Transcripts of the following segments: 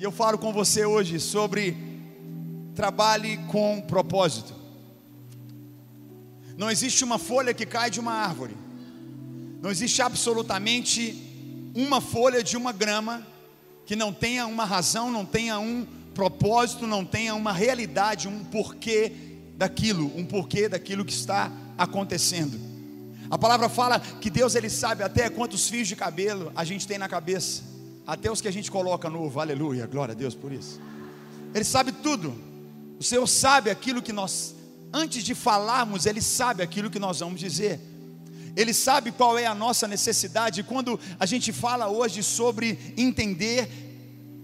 E eu falo com você hoje sobre trabalhe com propósito. Não existe uma folha que cai de uma árvore. Não existe absolutamente uma folha de uma grama que não tenha uma razão, não tenha um propósito, não tenha uma realidade, um porquê daquilo, um porquê daquilo que está acontecendo. A palavra fala que Deus ele sabe até quantos fios de cabelo a gente tem na cabeça, até os que a gente coloca novo. Aleluia, glória a Deus por isso. Ele sabe tudo. O Senhor sabe aquilo que nós antes de falarmos, ele sabe aquilo que nós vamos dizer. Ele sabe qual é a nossa necessidade. Quando a gente fala hoje sobre entender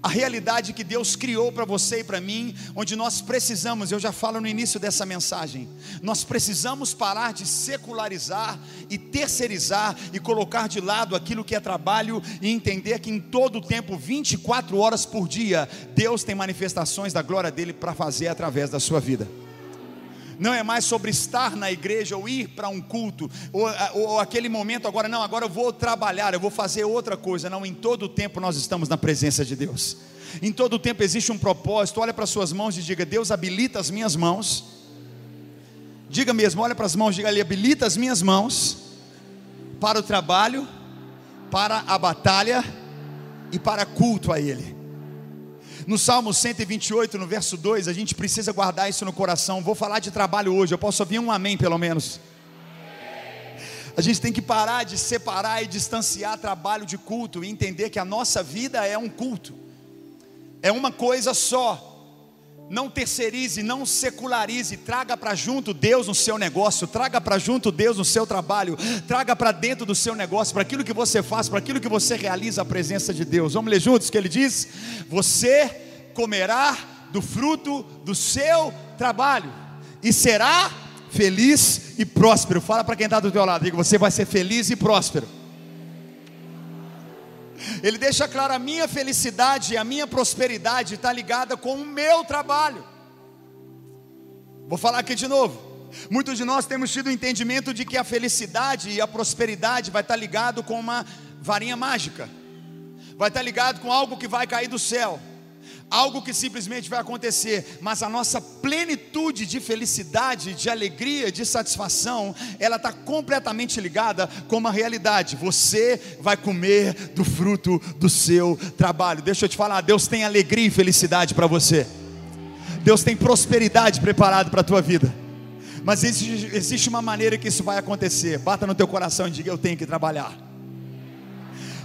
a realidade que Deus criou para você e para mim, onde nós precisamos, eu já falo no início dessa mensagem, nós precisamos parar de secularizar e terceirizar e colocar de lado aquilo que é trabalho e entender que em todo o tempo, 24 horas por dia, Deus tem manifestações da glória dele para fazer através da sua vida não é mais sobre estar na igreja ou ir para um culto, ou, ou, aquele momento agora, não, agora eu vou trabalhar, eu vou fazer outra coisa. Não, em todo o tempo nós estamos na presença de Deus. Em todo o tempo existe um propósito. Olha para suas mãos e diga: Deus habilita as minhas mãos. Diga mesmo, olha para as mãos, diga ali, habilita as minhas mãos para o trabalho, para a batalha e para culto a Ele. No Salmo 128, no verso 2, a gente precisa guardar isso no coração. Vou falar de trabalho hoje, eu posso ouvir um amém pelo menos. A gente tem que parar de separar e distanciar trabalho de culto e entender que a nossa vida é um culto, é uma coisa só. Não terceirize, não secularize, traga para junto Deus no seu negócio, traga para junto Deus no seu trabalho, traga para dentro do seu negócio, para aquilo que você faz, para aquilo que você realiza a presença de Deus. Vamos ler juntos que ele diz? Você comerá do fruto do seu trabalho e será feliz e próspero. Fala para quem está do teu lado, diga, você vai ser feliz e próspero. Ele deixa claro: a minha felicidade e a minha prosperidade está ligada com o meu trabalho. Vou falar aqui de novo. Muitos de nós temos tido o entendimento de que a felicidade e a prosperidade vai estar ligado com uma varinha mágica, vai estar ligado com algo que vai cair do céu algo que simplesmente vai acontecer, mas a nossa plenitude de felicidade, de alegria, de satisfação, ela está completamente ligada com uma realidade. Você vai comer do fruto do seu trabalho. Deixa eu te falar, Deus tem alegria e felicidade para você. Deus tem prosperidade preparado para a tua vida. Mas existe, existe uma maneira que isso vai acontecer. Bata no teu coração e diga: Eu tenho que trabalhar.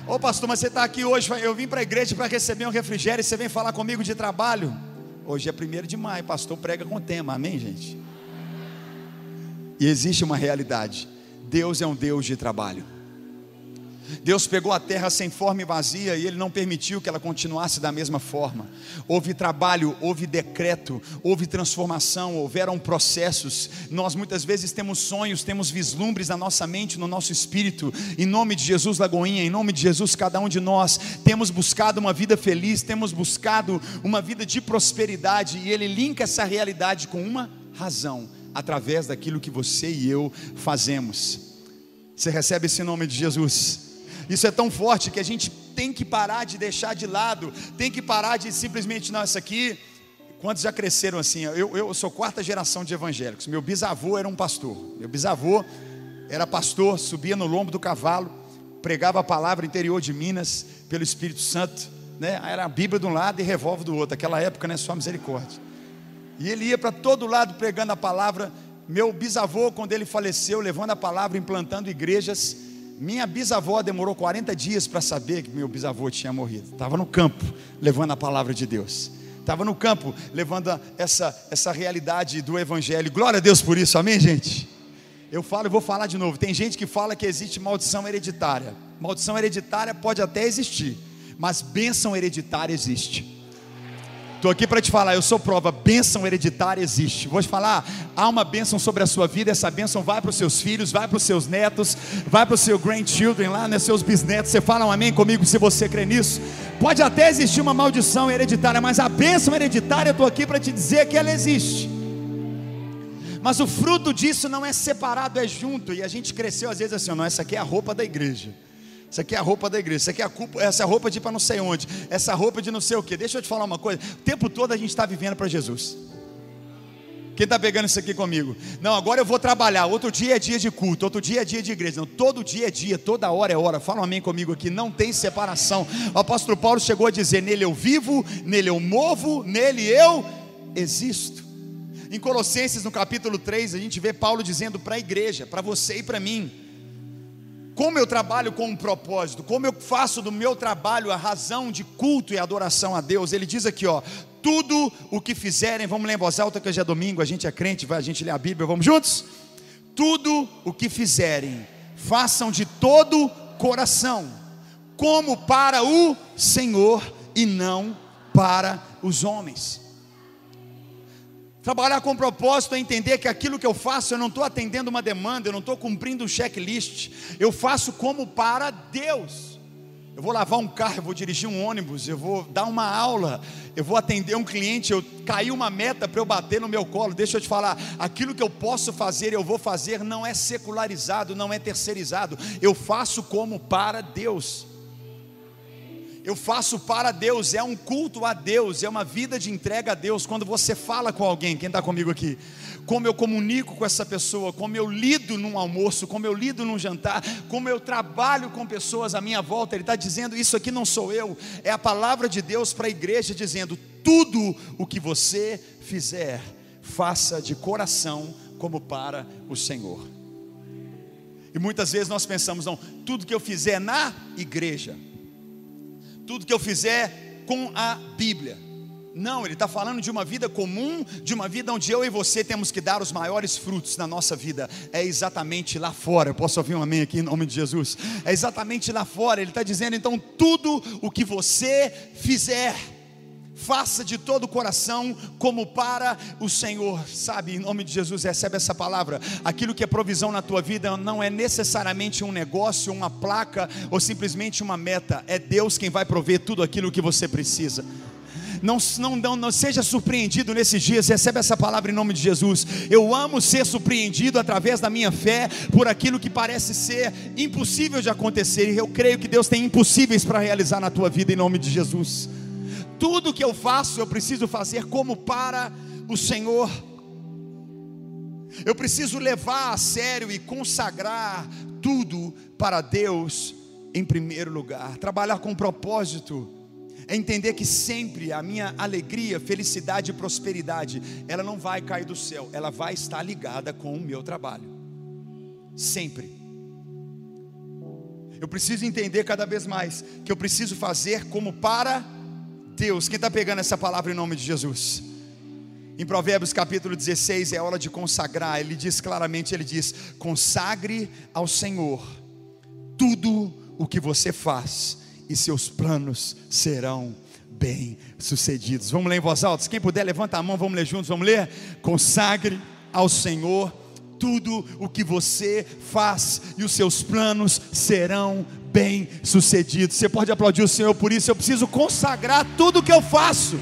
Ô pastor, mas você está aqui hoje, eu vim para a igreja para receber um refrigério e você vem falar comigo de trabalho. Hoje é primeiro de maio, pastor prega com tema, amém, gente? E existe uma realidade: Deus é um Deus de trabalho. Deus pegou a terra sem forma e vazia e Ele não permitiu que ela continuasse da mesma forma. Houve trabalho, houve decreto, houve transformação, houveram processos. Nós muitas vezes temos sonhos, temos vislumbres na nossa mente, no nosso espírito. Em nome de Jesus, Lagoinha, em nome de Jesus, cada um de nós temos buscado uma vida feliz, temos buscado uma vida de prosperidade e Ele linka essa realidade com uma razão, através daquilo que você e eu fazemos. Você recebe esse nome de Jesus? Isso é tão forte que a gente tem que parar de deixar de lado, tem que parar de simplesmente, não, isso aqui. Quantos já cresceram assim? Eu, eu sou quarta geração de evangélicos. Meu bisavô era um pastor. Meu bisavô era pastor, subia no lombo do cavalo, pregava a palavra interior de Minas pelo Espírito Santo. Né? Era a Bíblia de um lado e revólver do outro. Aquela época, né? Só misericórdia. E ele ia para todo lado pregando a palavra. Meu bisavô, quando ele faleceu, levando a palavra, implantando igrejas minha bisavó demorou 40 dias para saber que meu bisavô tinha morrido. Estava no campo levando a palavra de Deus. Estava no campo levando essa, essa realidade do Evangelho. Glória a Deus por isso, amém, gente? Eu falo e vou falar de novo. Tem gente que fala que existe maldição hereditária. Maldição hereditária pode até existir, mas bênção hereditária existe. Estou aqui para te falar, eu sou prova, bênção hereditária existe. Vou te falar, há uma bênção sobre a sua vida, essa bênção vai para os seus filhos, vai para os seus netos, vai para os seus grandchildren lá, né, seus bisnetos. Você fala um amém comigo se você crê nisso? Pode até existir uma maldição hereditária, mas a bênção hereditária, eu estou aqui para te dizer que ela existe. Mas o fruto disso não é separado, é junto. E a gente cresceu às vezes assim, não, essa aqui é a roupa da igreja. Isso aqui é a roupa da igreja, isso aqui é a culpa, essa é a roupa de ir para não sei onde, essa roupa de não sei o que. Deixa eu te falar uma coisa: o tempo todo a gente está vivendo para Jesus. Quem está pegando isso aqui comigo? Não, agora eu vou trabalhar. Outro dia é dia de culto, outro dia é dia de igreja. Não, todo dia é dia, toda hora é hora. Fala um amém comigo aqui. Não tem separação. O apóstolo Paulo chegou a dizer: Nele eu vivo, nele eu movo, nele eu existo. Em Colossenses, no capítulo 3, a gente vê Paulo dizendo para a igreja, para você e para mim: como eu trabalho com um propósito, como eu faço do meu trabalho a razão de culto e adoração a Deus. Ele diz aqui, ó, tudo o que fizerem, vamos ler em voz alta que hoje é domingo, a gente é crente, vai a gente lê a Bíblia, vamos juntos? Tudo o que fizerem, façam de todo coração, como para o Senhor e não para os homens. Trabalhar com propósito é entender que aquilo que eu faço, eu não estou atendendo uma demanda, eu não estou cumprindo um checklist, eu faço como para Deus. Eu vou lavar um carro, eu vou dirigir um ônibus, eu vou dar uma aula, eu vou atender um cliente, eu caí uma meta para eu bater no meu colo. Deixa eu te falar, aquilo que eu posso fazer, eu vou fazer, não é secularizado, não é terceirizado. Eu faço como para Deus eu faço para Deus, é um culto a Deus, é uma vida de entrega a Deus. Quando você fala com alguém, quem está comigo aqui, como eu comunico com essa pessoa, como eu lido num almoço, como eu lido num jantar, como eu trabalho com pessoas à minha volta, Ele está dizendo: Isso aqui não sou eu, é a palavra de Deus para a igreja, dizendo: Tudo o que você fizer, faça de coração, como para o Senhor. E muitas vezes nós pensamos, não, tudo que eu fizer na igreja, tudo que eu fizer com a Bíblia. Não, ele está falando de uma vida comum, de uma vida onde eu e você temos que dar os maiores frutos na nossa vida. É exatamente lá fora. Eu posso ouvir um amém aqui em nome de Jesus? É exatamente lá fora. Ele está dizendo então: tudo o que você fizer faça de todo o coração como para o Senhor, sabe? Em nome de Jesus, recebe essa palavra. Aquilo que é provisão na tua vida não é necessariamente um negócio, uma placa ou simplesmente uma meta, é Deus quem vai prover tudo aquilo que você precisa. Não, não, não, não, seja surpreendido nesses dias, recebe essa palavra em nome de Jesus. Eu amo ser surpreendido através da minha fé por aquilo que parece ser impossível de acontecer, e eu creio que Deus tem impossíveis para realizar na tua vida em nome de Jesus tudo que eu faço, eu preciso fazer como para o Senhor. Eu preciso levar a sério e consagrar tudo para Deus em primeiro lugar. Trabalhar com propósito é entender que sempre a minha alegria, felicidade e prosperidade, ela não vai cair do céu, ela vai estar ligada com o meu trabalho. Sempre. Eu preciso entender cada vez mais que eu preciso fazer como para Deus, quem está pegando essa palavra em nome de Jesus? Em Provérbios capítulo 16 é hora de consagrar. Ele diz claramente: ele diz, consagre ao Senhor tudo o que você faz, e seus planos serão bem sucedidos. Vamos ler em voz alta. Quem puder, levanta a mão, vamos ler juntos, vamos ler. Consagre ao Senhor tudo o que você faz, e os seus planos serão bem sucedido. Você pode aplaudir o Senhor por isso. Eu preciso consagrar tudo que eu faço.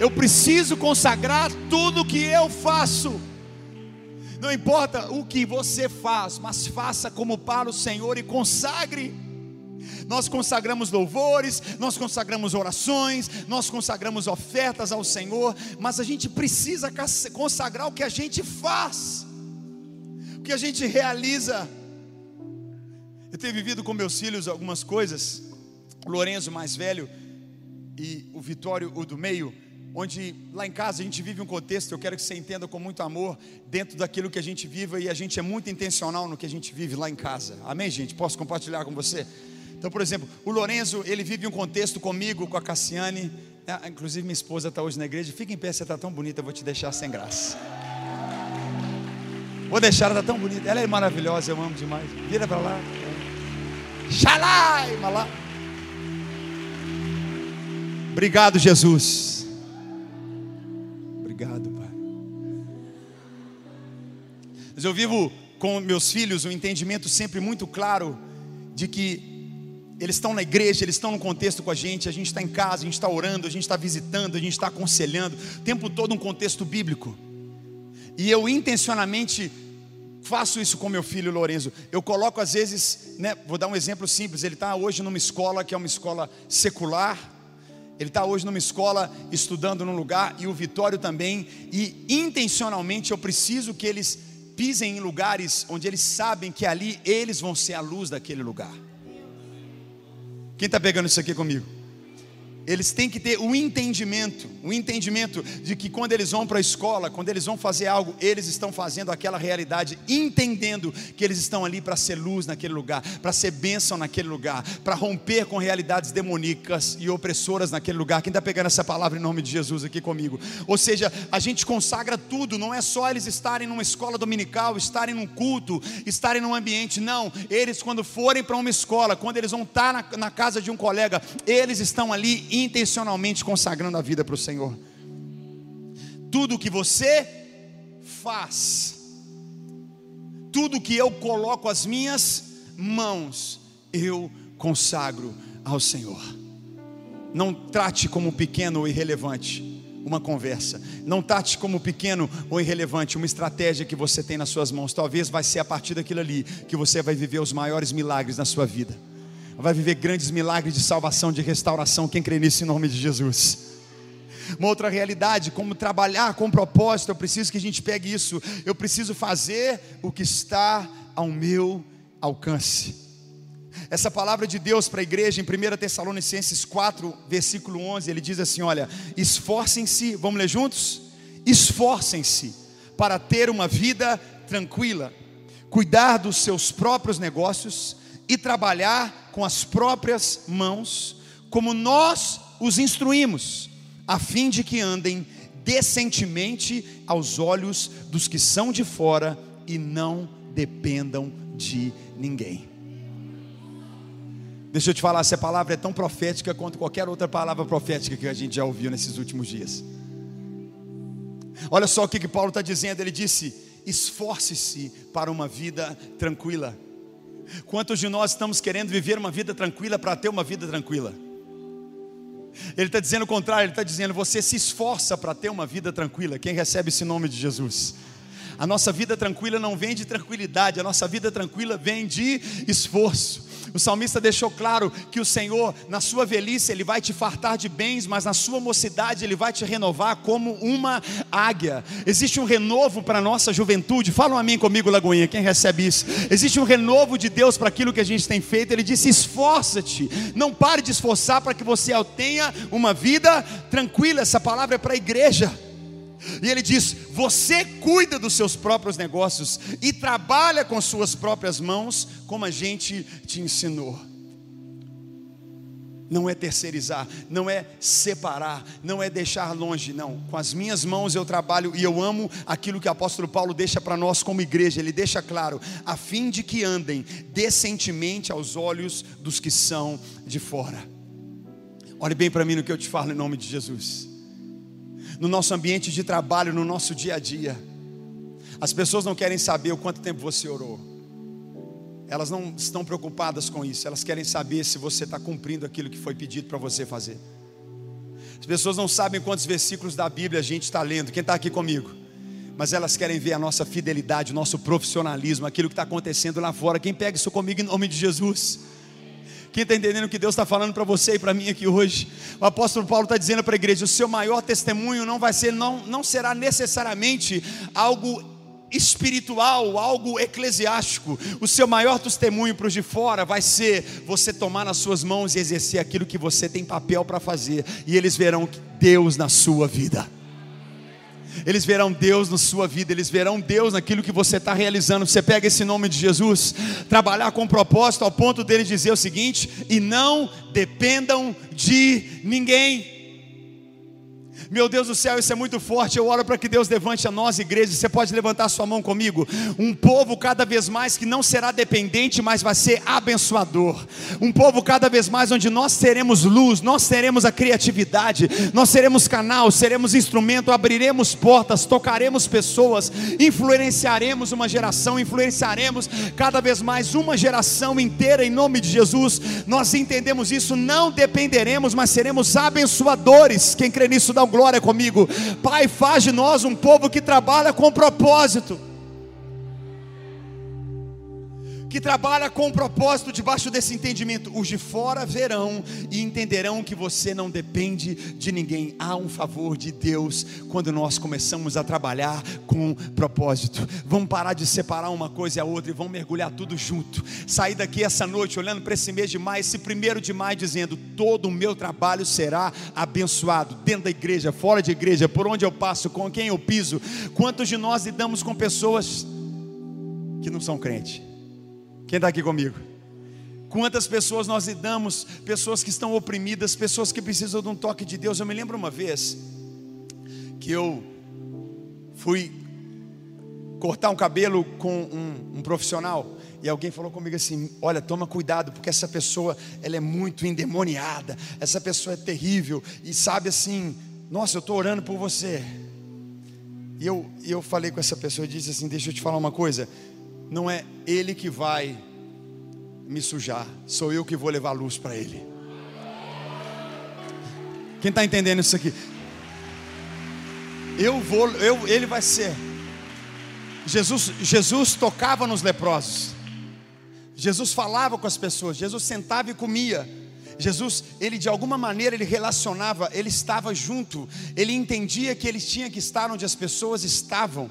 Eu preciso consagrar tudo que eu faço. Não importa o que você faz, mas faça como para o Senhor e consagre. Nós consagramos louvores, nós consagramos orações, nós consagramos ofertas ao Senhor, mas a gente precisa consagrar o que a gente faz, o que a gente realiza. Eu tenho vivido com meus filhos algumas coisas, o Lorenzo mais velho e o Vitório, o do meio, onde lá em casa a gente vive um contexto, eu quero que você entenda com muito amor, dentro daquilo que a gente vive e a gente é muito intencional no que a gente vive lá em casa. Amém, gente? Posso compartilhar com você? Então, por exemplo, o Lorenzo, ele vive um contexto comigo, com a Cassiane, ah, inclusive minha esposa está hoje na igreja, fica em pé, você está tão bonita, eu vou te deixar sem graça. Vou deixar, ela está tão bonita, ela é maravilhosa, eu amo demais. Vira para lá. Xalai, malá. Obrigado, Jesus. Obrigado, Pai. Mas eu vivo com meus filhos um entendimento sempre muito claro de que eles estão na igreja, eles estão no contexto com a gente, a gente está em casa, a gente está orando, a gente está visitando, a gente está aconselhando, o tempo todo um contexto bíblico. E eu intencionalmente faço isso com meu filho Lorenzo. Eu coloco às vezes, né, vou dar um exemplo simples. Ele está hoje numa escola que é uma escola secular. Ele está hoje numa escola estudando num lugar e o Vitório também. E intencionalmente eu preciso que eles pisem em lugares onde eles sabem que ali eles vão ser a luz daquele lugar. Quem está pegando isso aqui comigo? Eles têm que ter o entendimento, o entendimento de que quando eles vão para a escola, quando eles vão fazer algo, eles estão fazendo aquela realidade, entendendo que eles estão ali para ser luz naquele lugar, para ser bênção naquele lugar, para romper com realidades demoníacas e opressoras naquele lugar. Quem está pegando essa palavra em nome de Jesus aqui comigo? Ou seja, a gente consagra tudo, não é só eles estarem numa escola dominical, estarem num culto, estarem num ambiente, não. Eles, quando forem para uma escola, quando eles vão estar na, na casa de um colega, eles estão ali intencionalmente consagrando a vida para o Senhor. Tudo que você faz, tudo que eu coloco as minhas mãos, eu consagro ao Senhor. Não trate como pequeno ou irrelevante uma conversa. Não trate como pequeno ou irrelevante uma estratégia que você tem nas suas mãos. Talvez vai ser a partir daquilo ali que você vai viver os maiores milagres na sua vida vai viver grandes milagres de salvação, de restauração. Quem crê nisso em nome de Jesus? Uma outra realidade, como trabalhar com propósito, eu preciso que a gente pegue isso. Eu preciso fazer o que está ao meu alcance. Essa palavra de Deus para a igreja em 1 Tessalonicenses 4, versículo 11, ele diz assim: Olha, esforcem-se, vamos ler juntos? Esforcem-se para ter uma vida tranquila, cuidar dos seus próprios negócios e trabalhar com as próprias mãos, como nós os instruímos, a fim de que andem decentemente aos olhos dos que são de fora e não dependam de ninguém. Deixa eu te falar, essa palavra é tão profética quanto qualquer outra palavra profética que a gente já ouviu nesses últimos dias. Olha só o que, que Paulo está dizendo, ele disse: esforce-se para uma vida tranquila. Quantos de nós estamos querendo viver uma vida tranquila para ter uma vida tranquila? Ele está dizendo o contrário, ele está dizendo: você se esforça para ter uma vida tranquila. Quem recebe esse nome de Jesus? A nossa vida tranquila não vem de tranquilidade, a nossa vida tranquila vem de esforço. O salmista deixou claro que o Senhor, na sua velhice, Ele vai te fartar de bens, mas na sua mocidade, Ele vai te renovar como uma águia. Existe um renovo para a nossa juventude. Fala um amém comigo, Lagoinha, quem recebe isso? Existe um renovo de Deus para aquilo que a gente tem feito. Ele disse: esforça-te, não pare de esforçar para que você tenha uma vida tranquila. Essa palavra é para a igreja. E ele diz: Você cuida dos seus próprios negócios e trabalha com suas próprias mãos, como a gente te ensinou. Não é terceirizar, não é separar, não é deixar longe, não. Com as minhas mãos eu trabalho e eu amo aquilo que o apóstolo Paulo deixa para nós como igreja. Ele deixa claro, a fim de que andem decentemente aos olhos dos que são de fora. Olhe bem para mim no que eu te falo em nome de Jesus no nosso ambiente de trabalho, no nosso dia a dia. As pessoas não querem saber o quanto tempo você orou. Elas não estão preocupadas com isso. Elas querem saber se você está cumprindo aquilo que foi pedido para você fazer. As pessoas não sabem quantos versículos da Bíblia a gente está lendo. Quem está aqui comigo? Mas elas querem ver a nossa fidelidade, o nosso profissionalismo, aquilo que está acontecendo lá fora. Quem pega isso comigo em nome de Jesus? Quem está entendendo o que Deus está falando para você e para mim aqui hoje? O apóstolo Paulo está dizendo para a igreja: o seu maior testemunho não vai ser, não, não será necessariamente algo espiritual, algo eclesiástico. O seu maior testemunho para os de fora vai ser você tomar nas suas mãos e exercer aquilo que você tem papel para fazer, e eles verão Deus na sua vida eles verão Deus na sua vida, eles verão Deus naquilo que você está realizando. Você pega esse nome de Jesus, trabalhar com propósito ao ponto dele dizer o seguinte: e não dependam de ninguém. Meu Deus do céu, isso é muito forte. Eu oro para que Deus levante a nós, igreja. Você pode levantar sua mão comigo. Um povo cada vez mais que não será dependente, mas vai ser abençoador. Um povo cada vez mais onde nós teremos luz, nós teremos a criatividade, nós seremos canal, seremos instrumento, abriremos portas, tocaremos pessoas, influenciaremos uma geração, influenciaremos cada vez mais uma geração inteira em nome de Jesus. Nós entendemos isso, não dependeremos, mas seremos abençoadores. Quem crê nisso dá um glória comigo. Pai, faz de nós um povo que trabalha com propósito. Que trabalha com propósito debaixo desse entendimento. Os de fora verão e entenderão que você não depende de ninguém. Há um favor de Deus quando nós começamos a trabalhar com propósito. Vamos parar de separar uma coisa e a outra e vamos mergulhar tudo junto. Sair daqui essa noite olhando para esse mês de maio, esse primeiro de maio, dizendo: todo o meu trabalho será abençoado, dentro da igreja, fora de igreja, por onde eu passo, com quem eu piso. Quantos de nós lidamos com pessoas que não são crentes? Quem está aqui comigo? Quantas pessoas nós lidamos, pessoas que estão oprimidas, pessoas que precisam de um toque de Deus. Eu me lembro uma vez que eu fui cortar um cabelo com um, um, profissional e alguém falou comigo assim: Olha, toma cuidado, porque essa pessoa ela é muito endemoniada, essa pessoa é terrível e sabe assim, nossa, eu estou orando por você. E eu, eu falei com essa pessoa e disse assim: Deixa eu te falar uma coisa não é ele que vai me sujar, sou eu que vou levar luz para ele. Quem está entendendo isso aqui? Eu vou, eu, ele vai ser. Jesus, Jesus tocava nos leprosos. Jesus falava com as pessoas. Jesus sentava e comia. Jesus, ele de alguma maneira ele relacionava, ele estava junto. Ele entendia que ele tinha que estar onde as pessoas estavam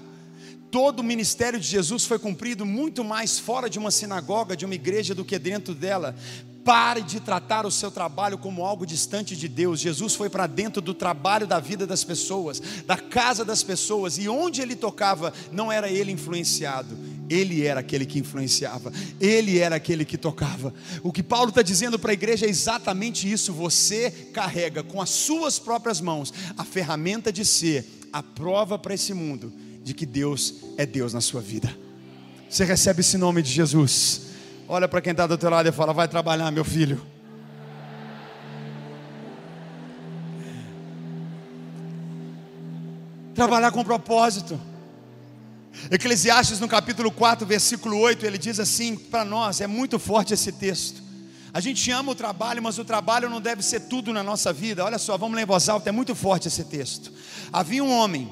todo o ministério de Jesus foi cumprido muito mais fora de uma sinagoga, de uma igreja, do que dentro dela. Pare de tratar o seu trabalho como algo distante de Deus. Jesus foi para dentro do trabalho da vida das pessoas, da casa das pessoas, e onde ele tocava, não era ele influenciado, ele era aquele que influenciava, ele era aquele que tocava. O que Paulo está dizendo para a igreja é exatamente isso: você carrega com as suas próprias mãos a ferramenta de ser a prova para esse mundo de que Deus é Deus na sua vida. Você recebe esse nome de Jesus. Olha para quem está do teu lado e fala: Vai trabalhar, meu filho. Trabalhar com propósito. Eclesiastes no capítulo 4, versículo 8, ele diz assim para nós: é muito forte esse texto. A gente ama o trabalho, mas o trabalho não deve ser tudo na nossa vida. Olha só, vamos ler em voz alta, é muito forte esse texto. Havia um homem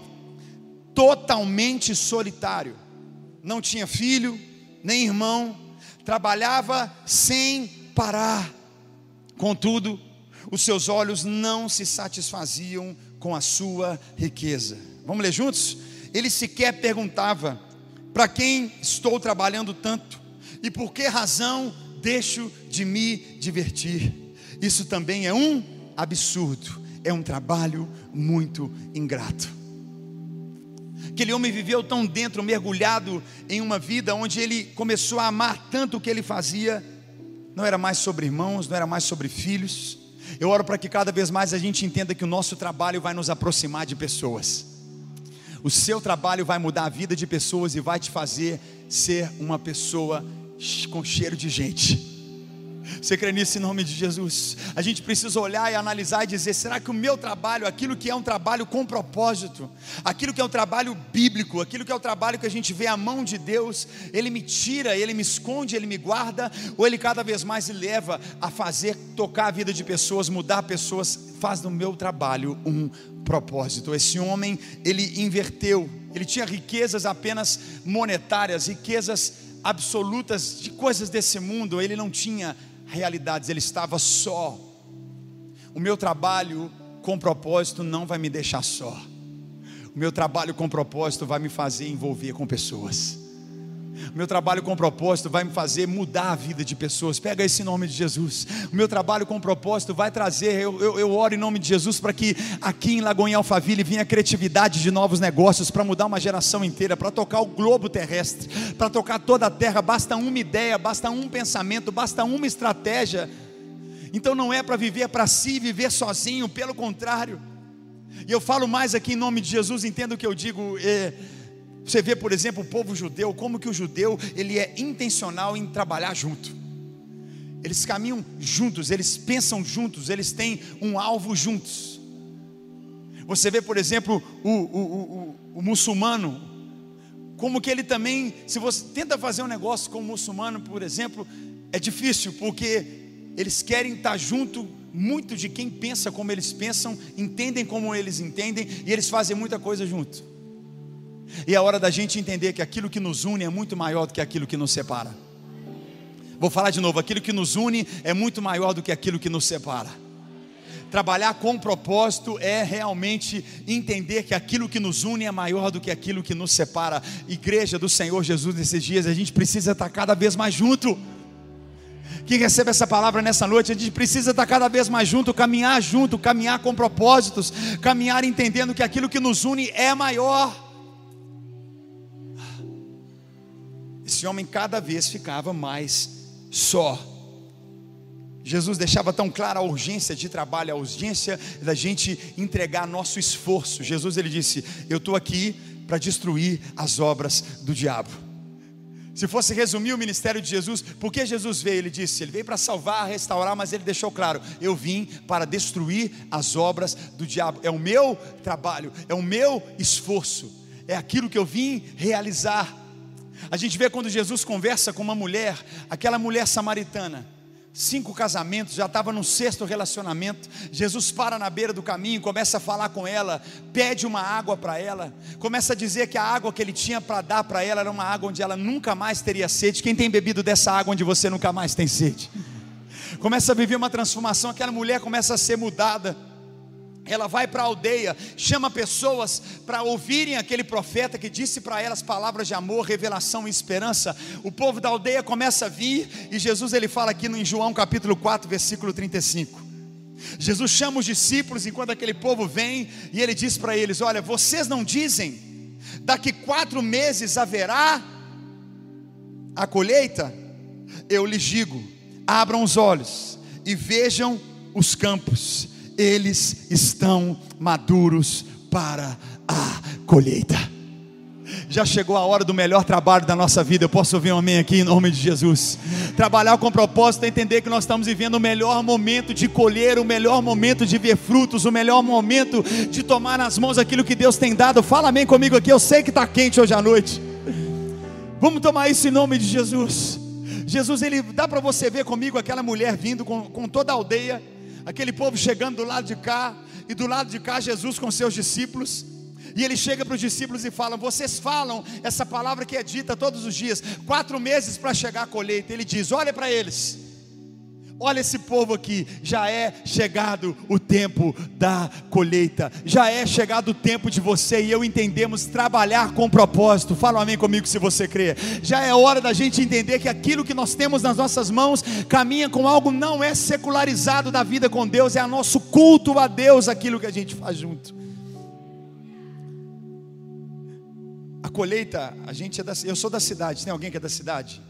totalmente solitário. Não tinha filho, nem irmão, trabalhava sem parar. Contudo, os seus olhos não se satisfaziam com a sua riqueza. Vamos ler juntos? Ele sequer perguntava: para quem estou trabalhando tanto? E por que razão deixo de me divertir? Isso também é um absurdo, é um trabalho muito ingrato. Aquele homem viveu tão dentro, mergulhado em uma vida onde ele começou a amar tanto o que ele fazia. Não era mais sobre irmãos, não era mais sobre filhos. Eu oro para que cada vez mais a gente entenda que o nosso trabalho vai nos aproximar de pessoas. O seu trabalho vai mudar a vida de pessoas e vai te fazer ser uma pessoa com cheiro de gente. Você crê nisso em nome de Jesus? A gente precisa olhar e analisar e dizer: será que o meu trabalho, aquilo que é um trabalho com propósito, aquilo que é um trabalho bíblico, aquilo que é o um trabalho que a gente vê a mão de Deus, ele me tira, ele me esconde, ele me guarda, ou ele cada vez mais me leva a fazer tocar a vida de pessoas, mudar pessoas, faz do meu trabalho um propósito. Esse homem, ele inverteu, ele tinha riquezas apenas monetárias, riquezas absolutas de coisas desse mundo, ele não tinha realidades, ele estava só. O meu trabalho com propósito não vai me deixar só. O meu trabalho com propósito vai me fazer envolver com pessoas. Meu trabalho com propósito vai me fazer mudar a vida de pessoas. Pega esse nome de Jesus. O meu trabalho com propósito vai trazer. Eu, eu, eu oro em nome de Jesus para que aqui em Lagoa em Alphaville venha criatividade de novos negócios para mudar uma geração inteira, para tocar o globo terrestre, para tocar toda a terra. Basta uma ideia, basta um pensamento, basta uma estratégia. Então não é para viver para si, viver sozinho, pelo contrário. E eu falo mais aqui em nome de Jesus, entenda o que eu digo. É, você vê, por exemplo, o povo judeu, como que o judeu ele é intencional em trabalhar junto. Eles caminham juntos, eles pensam juntos, eles têm um alvo juntos. Você vê, por exemplo, o, o, o, o muçulmano, como que ele também, se você tenta fazer um negócio com o muçulmano, por exemplo, é difícil, porque eles querem estar junto muito de quem pensa como eles pensam, entendem como eles entendem, e eles fazem muita coisa junto. E é hora da gente entender que aquilo que nos une é muito maior do que aquilo que nos separa. Vou falar de novo: aquilo que nos une é muito maior do que aquilo que nos separa. Trabalhar com propósito é realmente entender que aquilo que nos une é maior do que aquilo que nos separa. Igreja do Senhor Jesus, nesses dias, a gente precisa estar cada vez mais junto. Quem recebe essa palavra nessa noite, a gente precisa estar cada vez mais junto, caminhar junto, caminhar com propósitos, caminhar entendendo que aquilo que nos une é maior. Homem cada vez ficava mais só. Jesus deixava tão clara a urgência de trabalho, a urgência da gente entregar nosso esforço. Jesus ele disse: Eu estou aqui para destruir as obras do diabo. Se fosse resumir o ministério de Jesus, por que Jesus veio? Ele disse: Ele veio para salvar, restaurar, mas ele deixou claro: Eu vim para destruir as obras do diabo. É o meu trabalho, é o meu esforço, é aquilo que eu vim realizar. A gente vê quando Jesus conversa com uma mulher, aquela mulher samaritana, cinco casamentos, já estava no sexto relacionamento. Jesus para na beira do caminho, começa a falar com ela, pede uma água para ela, começa a dizer que a água que ele tinha para dar para ela era uma água onde ela nunca mais teria sede. Quem tem bebido dessa água onde você nunca mais tem sede? Começa a viver uma transformação, aquela mulher começa a ser mudada ela vai para a aldeia, chama pessoas para ouvirem aquele profeta que disse para elas palavras de amor, revelação e esperança. O povo da aldeia começa a vir e Jesus ele fala aqui no João capítulo 4, versículo 35. Jesus chama os discípulos enquanto aquele povo vem e ele diz para eles: Olha, vocês não dizem, daqui quatro meses haverá a colheita? Eu lhes digo: abram os olhos e vejam os campos eles estão maduros para a colheita. Já chegou a hora do melhor trabalho da nossa vida. Eu posso ouvir um amém aqui em nome de Jesus. Trabalhar com propósito é entender que nós estamos vivendo o melhor momento de colher, o melhor momento de ver frutos, o melhor momento de tomar nas mãos aquilo que Deus tem dado. Fala amém comigo aqui. Eu sei que está quente hoje à noite. Vamos tomar isso em nome de Jesus. Jesus, ele dá para você ver comigo aquela mulher vindo com, com toda a aldeia aquele povo chegando do lado de cá, e do lado de cá Jesus com seus discípulos. E ele chega para os discípulos e fala: Vocês falam essa palavra que é dita todos os dias, quatro meses para chegar a colheita. Ele diz: Olha para eles, Olha esse povo aqui, já é chegado o tempo da colheita, já é chegado o tempo de você e eu entendemos trabalhar com propósito. Fala um amém comigo se você crê. Já é hora da gente entender que aquilo que nós temos nas nossas mãos caminha com algo não é secularizado da vida com Deus, é nosso culto a Deus aquilo que a gente faz junto. A colheita, a gente é da, eu sou da cidade, tem alguém que é da cidade?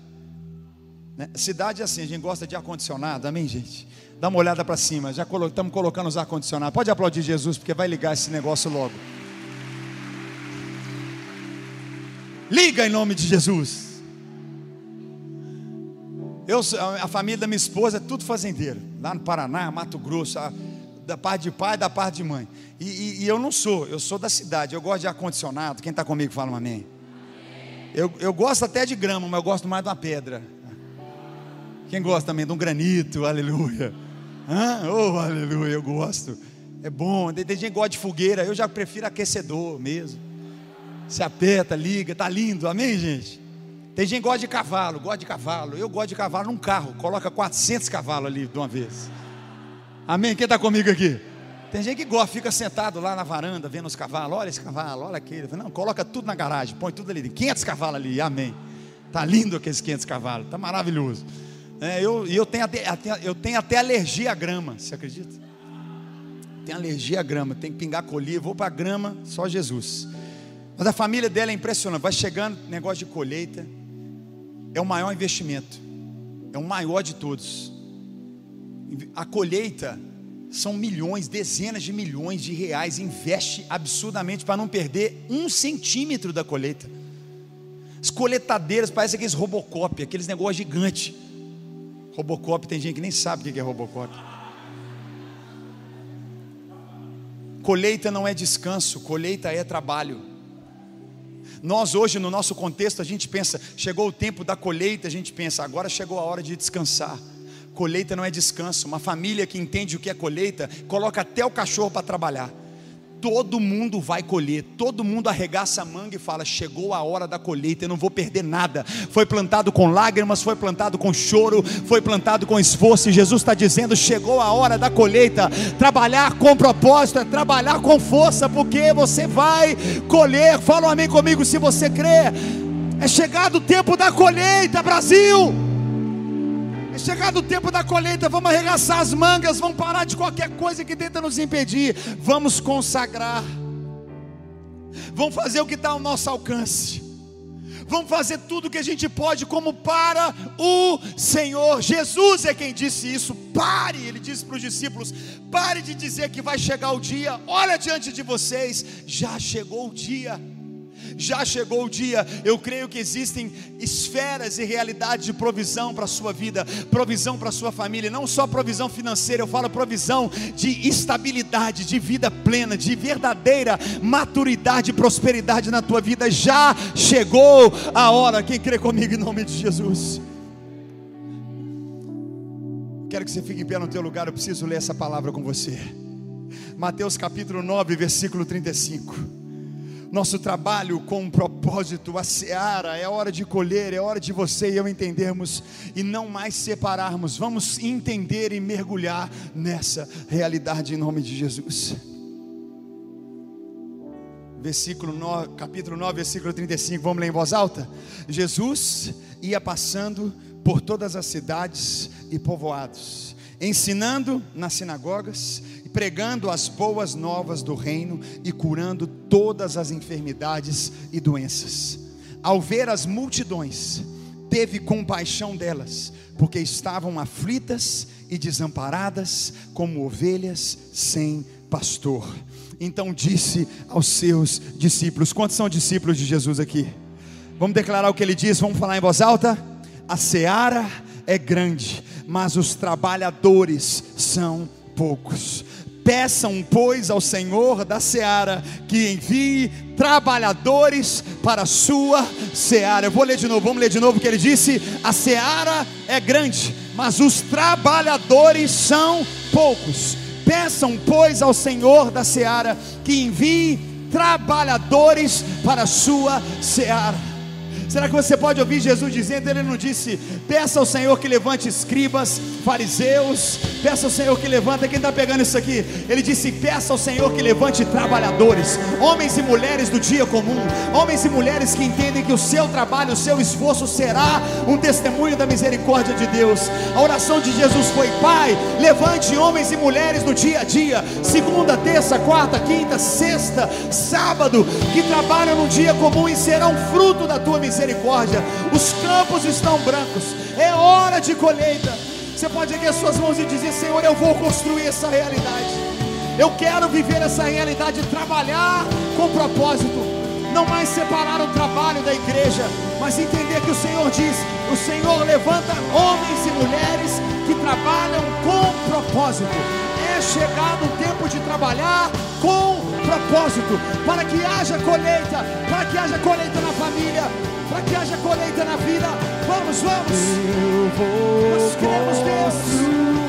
Né? Cidade é assim, a gente gosta de ar-condicionado, amém, gente? Dá uma olhada para cima, já colo estamos colocando os ar-condicionados. Pode aplaudir Jesus, porque vai ligar esse negócio logo. Liga em nome de Jesus. Eu, a família da minha esposa é tudo fazendeiro, lá no Paraná, Mato Grosso, da parte de pai da parte de mãe. E, e, e, eu não sou, eu sou da cidade, eu gosto de ar-condicionado. Quem está comigo fala um amém. Eu, eu gosto até de grama, mas eu gosto mais de uma pedra. Quem gosta também de um granito, aleluia. Hã? Oh, aleluia, eu gosto. É bom. Tem gente que gosta de fogueira, eu já prefiro aquecedor mesmo. Se aperta, liga, tá lindo, amém, gente? Tem gente que gosta de cavalo, gosta de cavalo. Eu gosto de cavalo num carro, coloca 400 cavalos ali de uma vez. Amém? Quem está comigo aqui? Tem gente que gosta, fica sentado lá na varanda vendo os cavalos. Olha esse cavalo, olha aquele. Não, coloca tudo na garagem, põe tudo ali. 500 cavalos ali, amém. Tá lindo aqueles 500 cavalos, tá maravilhoso. É, eu, eu, tenho até, eu tenho até alergia à grama, você acredita? Tenho alergia à grama, tem que pingar colher, vou para a grama, só Jesus. Mas a família dela é impressionante, vai chegando negócio de colheita, é o maior investimento, é o maior de todos. A colheita são milhões, dezenas de milhões de reais, investe absurdamente para não perder um centímetro da colheita. As coletadeiras parecem aqueles Robocop, aqueles negócios gigantes. Robocop, tem gente que nem sabe o que é Robocop. Colheita não é descanso, colheita é trabalho. Nós hoje, no nosso contexto, a gente pensa, chegou o tempo da colheita, a gente pensa, agora chegou a hora de descansar. Colheita não é descanso. Uma família que entende o que é colheita, coloca até o cachorro para trabalhar todo mundo vai colher, todo mundo arregaça a manga e fala: chegou a hora da colheita, eu não vou perder nada. Foi plantado com lágrimas, foi plantado com choro, foi plantado com esforço, e Jesus está dizendo: chegou a hora da colheita. Trabalhar com propósito é trabalhar com força, porque você vai colher. Fala um amém comigo se você crê. É chegado o tempo da colheita, Brasil. É chegado o tempo da colheita, vamos arregaçar as mangas, vamos parar de qualquer coisa que tenta nos impedir, vamos consagrar, vamos fazer o que está ao nosso alcance, vamos fazer tudo o que a gente pode, como para o Senhor. Jesus é quem disse isso. Pare, ele disse para os discípulos: pare de dizer que vai chegar o dia, olha diante de vocês, já chegou o dia já chegou o dia. Eu creio que existem esferas e realidades de provisão para a sua vida, provisão para a sua família, não só provisão financeira, eu falo provisão de estabilidade, de vida plena, de verdadeira maturidade e prosperidade na tua vida. Já chegou a hora. Quem crê comigo em nome de Jesus? Quero que você fique em pé no teu lugar, eu preciso ler essa palavra com você. Mateus capítulo 9, versículo 35 nosso trabalho com um propósito, a seara, é hora de colher, é hora de você e eu entendermos e não mais separarmos. Vamos entender e mergulhar nessa realidade em nome de Jesus. Versículo 9, capítulo 9, versículo 35, vamos ler em voz alta? Jesus ia passando por todas as cidades e povoados, ensinando nas sinagogas pregando as boas novas do reino e curando todas as enfermidades e doenças. Ao ver as multidões, teve compaixão delas, porque estavam aflitas e desamparadas, como ovelhas sem pastor. Então disse aos seus discípulos: Quantos são discípulos de Jesus aqui? Vamos declarar o que ele diz, vamos falar em voz alta? A seara é grande, mas os trabalhadores são poucos. Peçam, pois, ao Senhor da seara que envie trabalhadores para a sua seara. Eu vou ler de novo, vamos ler de novo o que ele disse: a seara é grande, mas os trabalhadores são poucos. Peçam, pois, ao Senhor da seara que envie trabalhadores para a sua seara. Será que você pode ouvir Jesus dizendo? Ele não disse: peça ao Senhor que levante escribas, fariseus, peça ao Senhor que levante. Quem está pegando isso aqui? Ele disse: peça ao Senhor que levante trabalhadores, homens e mulheres do dia comum, homens e mulheres que entendem que o seu trabalho, o seu esforço será um testemunho da misericórdia de Deus. A oração de Jesus foi: Pai, levante homens e mulheres do dia a dia, segunda, terça, quarta, quinta, sexta, sábado, que trabalham no dia comum e serão fruto da tua misericórdia misericórdia. Os campos estão brancos, é hora de colheita. Você pode erguer suas mãos e dizer: Senhor, eu vou construir essa realidade. Eu quero viver essa realidade, trabalhar com propósito. Não mais separar o trabalho da igreja, mas entender que o Senhor diz: o Senhor levanta homens e mulheres que trabalham com propósito. É chegado o tempo de trabalhar com propósito, para que haja colheita, para que haja colheita na família, para que haja colheita na vida. Vamos, vamos. Nós queremos Deus.